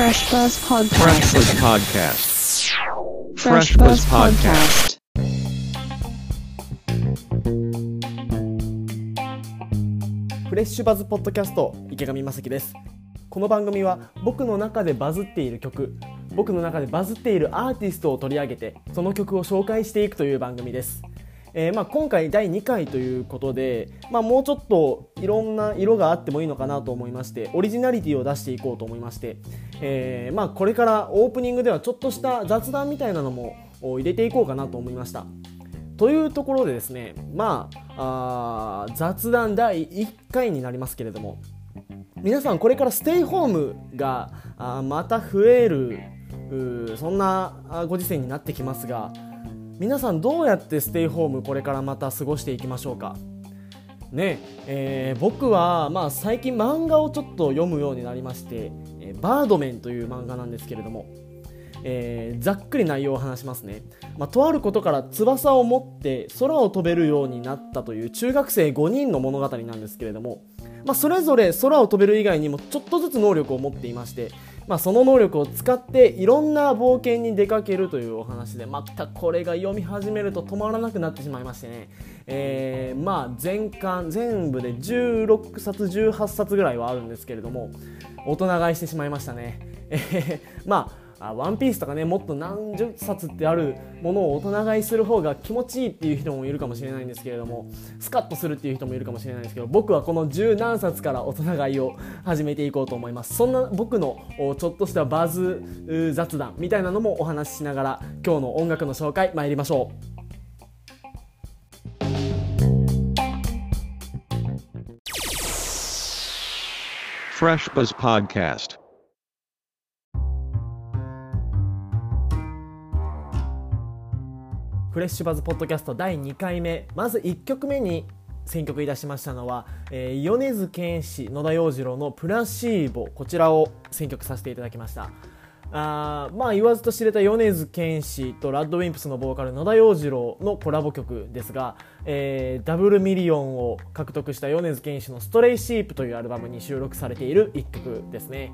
Fresh Buzz Fresh Podcast. Podcast. Fresh Buzz Podcast. フレッシュバズポッドキャスト池上正樹ですこの番組は僕の中でバズっている曲僕の中でバズっているアーティストを取り上げてその曲を紹介していくという番組ですえーまあ、今回第2回ということで、まあ、もうちょっといろんな色があってもいいのかなと思いましてオリジナリティを出していこうと思いまして、えーまあ、これからオープニングではちょっとした雑談みたいなのも入れていこうかなと思いました。というところでですねまああ雑談第1回になりますけれども皆さんこれからステイホームがあまた増えるそんなご時世になってきますが皆さんどうやってステイホームこれからまた過ごしていきましょうか？ねえー僕は、まあ、最近漫画をちょっと読むようになりまして「えバードメン」という漫画なんですけれども、えーざっくり内容を話しますね、まあ、とあることから翼を持って空を飛べるようになったという中学生5人の物語なんですけれども、まあ、それぞれ空を飛べる以外にもちょっとずつ能力を持っていまして、まあ、その能力を使っていろんな冒険に出かけるというお話でまたこれが読み始めると止まらなくなってしまいましてね、えーまあ全巻全部で16冊18冊ぐらいはあるんですけれども大人買いしてしまいましたね、えーまああワンピースとかねもっと何十冊ってあるものを大人買いする方が気持ちいいっていう人もいるかもしれないんですけれどもスカッとするっていう人もいるかもしれないんですけど僕はこの十何冊から大人買いを始めていこうと思いますそんな僕のちょっとしたバズ雑談みたいなのもお話ししながら今日の音楽の紹介参りましょう Fresh Buzz Podcast. フレッシュバズポッドキャスト第2回目。まず1曲目に選曲いたしましたのは、えー米津玄師野田洋次郎の「プラシーボ」こちらを選曲させていただきました。あーまあ言わずと知れた米津玄師とラッドウィンプスのボーカル野田洋次郎のコラボ曲ですが、えーダブルミリオンを獲得した米津玄師の「ストレイシープ」というアルバムに収録されている1曲ですね。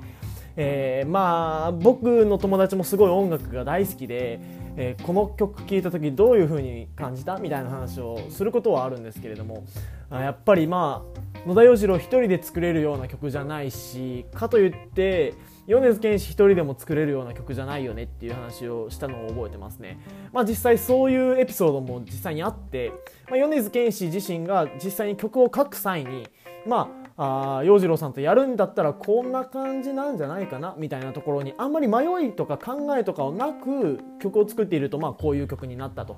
えーまあ僕の友達もすごい音楽が大好きで、えーこの曲聴いた時どういう風に感じたみたいな話をすることはあるんですけれどもあやっぱりまあ野田洋次郎一人で作れるような曲じゃないしかといって米津玄師一人でも作れるような曲じゃないよねっていう話をしたのを覚えてますね。まあ実際そういうエピソードも実際にあって、まあ、米津玄師自身が実際に曲を書く際にまああ洋次郎さんとやるんだったらこんな感じなんじゃないかなみたいなところにあんまり迷いとか考えとかをなく曲を作っているとまあこういう曲になったと。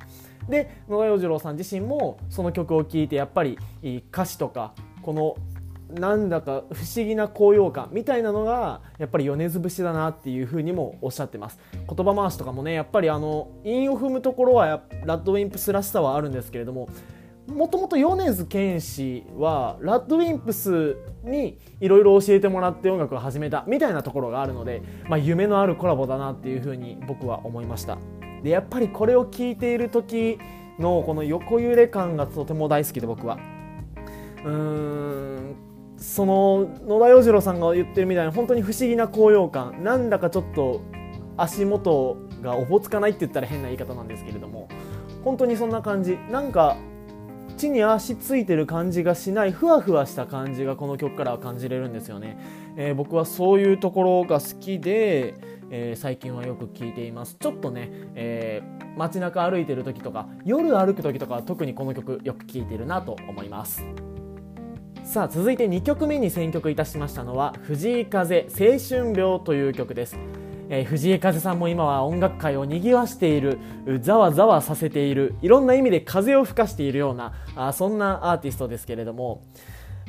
で野田洋次郎さん自身もその曲を聴いてやっぱり歌詞とかこのなんだか不思議な高揚感みたいなのがやっぱり米津節だなっていうふうにもおっしゃってます言葉回しとかもねやっぱりあの韻を踏むところはラッドウィンプスらしさはあるんですけれどももともと米津玄師はラッドウィンプスにいろいろ教えてもらって音楽を始めたみたいなところがあるので、まあ、夢のあるコラボだなっていうふうに僕は思いました。でやっぱりこれを聞いている時のこの横揺れ感がとても大好きで僕は。うーんその野田洋次郎さんが言ってるみたいな本当に不思議な高揚感。なんだかちょっと足元がおぼつかないって言ったら変な言い方なんですけれども本当にそんな感じ。なんか地に足ついてる感じがしないふわふわした感じがこの曲からは感じれるんですよね、えー僕はそういうところが好きで、えー最近はよく聴いています。ちょっとね、えー街中歩いてる時とか夜歩く時とかは特にこの曲よく聴いてるなと思います。さあ続いて2曲目に選曲いたしましたのは藤井風青春病という曲です、えー藤井風さんも今は音楽界をにぎわしているざわざわさせているいろんな意味で風を吹かしているようなあそんなアーティストですけれども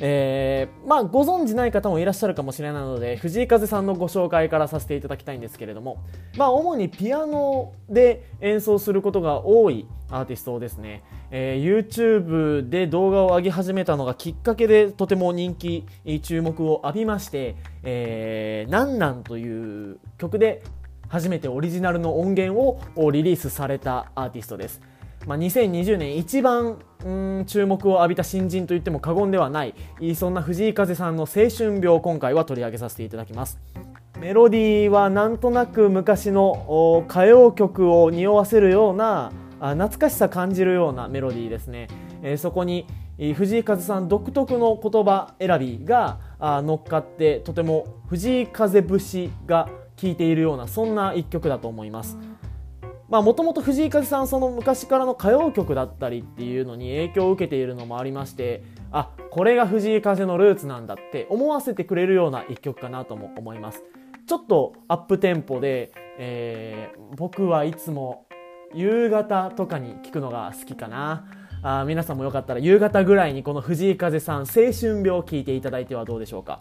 えーまあ、ご存じない方もいらっしゃるかもしれないので藤井風さんのご紹介からさせていただきたいんですけれども、まあ、主にピアノで演奏することが多いアーティストですね、えー YouTube で動画を上げ始めたのがきっかけでとても人気注目を浴びまして「えー、なんなん」という曲で初めてオリジナルの音源をリリースされたアーティストです。まあ、2020年一番うん注目を浴びた新人と言っても過言ではないそんな藤井風さんの青春病を今回は取り上げさせていただきます。メロディーはなんとなく昔の歌謡曲を匂わせるようなあ懐かしさ感じるようなメロディーですね、えーそこに藤井風さん独特の言葉選びがあ乗っかってとても藤井風節が効いているようなそんな一曲だと思います。もともと藤井風さんその昔からの歌謡曲だったりっていうのに影響を受けているのもありましてあこれが藤井風のルーツなんだって思わせてくれるような一曲かなとも思います。ちょっとアップテンポで、えー僕はいつも夕方とかに聞くのが好きかな。あ皆さんもよかったら夕方ぐらいにこの藤井風さん青春病を聞いていただいてはどうでしょうか。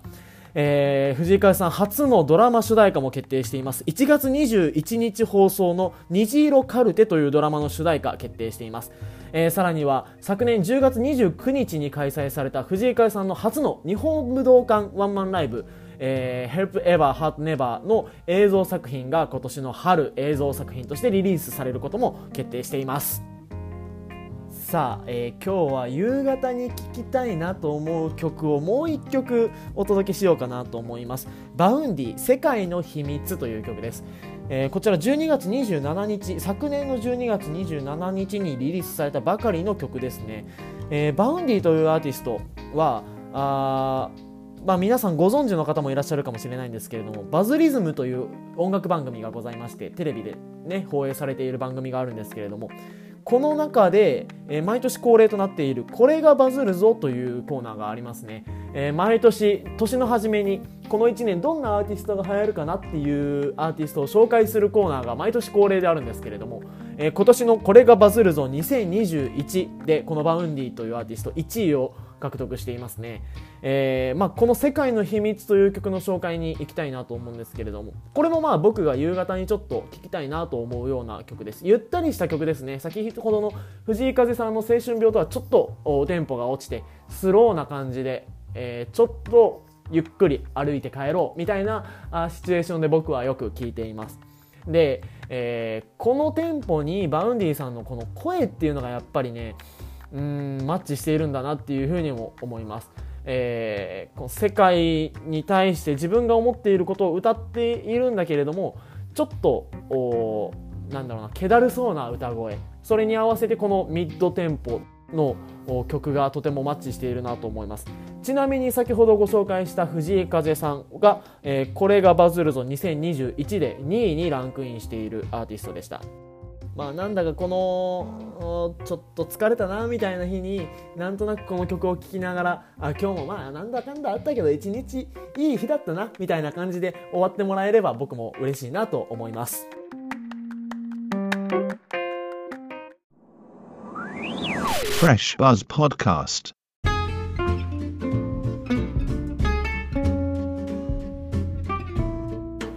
えー藤井風さん初のドラマ主題歌も決定しています。1月21日放送の「虹色カルテ」というドラマの主題歌決定しています、えーさらには昨年10月29日に開催された藤井風さんの初の日本武道館ワンマンライブえー Help Ever Heart Never の映像作品が今年の春映像作品としてリリースされることも決定しています。さあ、えー今日は夕方に聴きたいなと思う曲をもう一曲お届けしようかなと思います。 Vaundy 世界の秘密という曲です。えーこちら12月27日昨年の12月27日にリリースされたばかりの曲ですね、えー Vaundy というアーティストはあまあ、皆さんご存知の方もいらっしゃるかもしれないんですけれどもバズリズムという音楽番組がございましてテレビでね放映されている番組があるんですけれどもこの中で、えー毎年恒例となっている「これがバズるぞ」というコーナーがありますね、えー毎年年の初めにこの1年どんなアーティストが流行るかなっていうアーティストを紹介するコーナーが毎年恒例であるんですけれども、えー今年の「これがバズるぞ2021」でこの Vaundy というアーティスト1位を獲得していますね、えーまあ、この「世界の秘密」という曲の紹介に行きたいなと思うんですけれどもこれもまあ僕が夕方にちょっと聴きたいなと思うような曲です。ゆったりした曲ですね。先ほどの藤井風さんの「青春病」とはちょっとテンポが落ちてスローな感じで、えーちょっとゆっくり歩いて帰ろうみたいなあシチュエーションで僕はよく聴いています。で、えーこのテンポに Vaundy さんのこの声っていうのがやっぱりねうんマッチしているんだなっていうふうにも思います。えーこの世界に対して自分が思っていることを歌っているんだけれどもちょっとおなんだろうな気だるそうな歌声。それに合わせてこのミッドテンポの曲がとてもマッチしているなと思います。ちなみに先ほどご紹介した藤井風さんが、えーこれがバズるぞ2021で2位にランクインしているアーティストでした。まあなんだかこのちょっと疲れたなみたいな日になんとなくこの曲を聴きながらあ今日もまあなんだかんだあったけど一日いい日だったなみたいな感じで終わってもらえれば僕も嬉しいなと思います Fresh Buzz Podcast.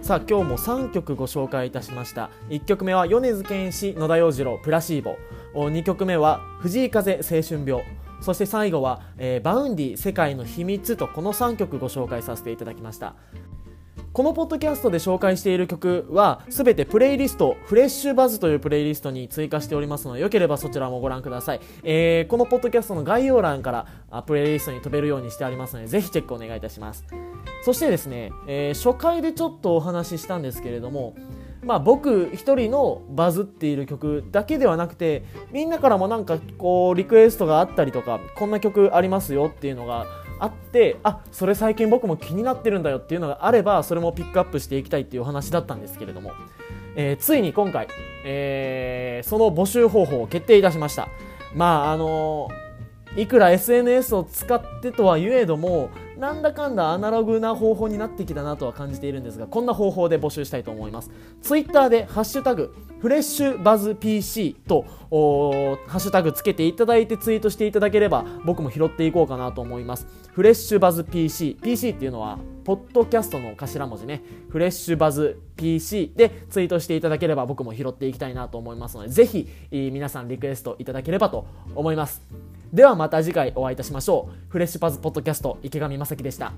さあ今日も3曲ご紹介いたしました。1曲目は米津玄師野田洋次郎プラシーボ。2曲目は藤井風青春病。そして最後は、えーバウンディ世界の秘密とこの3曲ご紹介させていただきました。このポッドキャストで紹介している曲はすべてプレイリストフレッシュバズというプレイリストに追加しておりますのでよければそちらもご覧ください、えーこのポッドキャストの概要欄からあプレイリストに飛べるようにしてありますのでぜひチェックお願いいたします。そしてですね、えー初回でちょっとお話ししたんですけれどもまあ、僕一人のバズっている曲だけではなくてみんなからもなんかこうリクエストがあったりとかこんな曲ありますよっていうのがあってあそれ最近僕も気になってるんだよっていうのがあればそれもピックアップしていきたいっていうお話だったんですけれども、えーついに今回、えーその募集方法を決定いたしました。まああのいくら SNS を使ってとは言えどもなんだかんだアナログな方法になってきたなとは感じているんですがこんな方法で募集したいと思います。ツイッターで「ハッシュタグフレッシュバズ PC」とハッシュタグつけていただいてツイートしていただければ僕も拾っていこうかなと思います。フレッシュバズ PC PC っていうのはポッドキャストの頭文字ね。フレッシュバズ PC でツイートしていただければ僕も拾っていきたいなと思いますのでぜひ皆さんリクエストいただければと思います。ではまた次回お会いいたしましょう。フレッシュパズポッドキャスト池上正樹でした。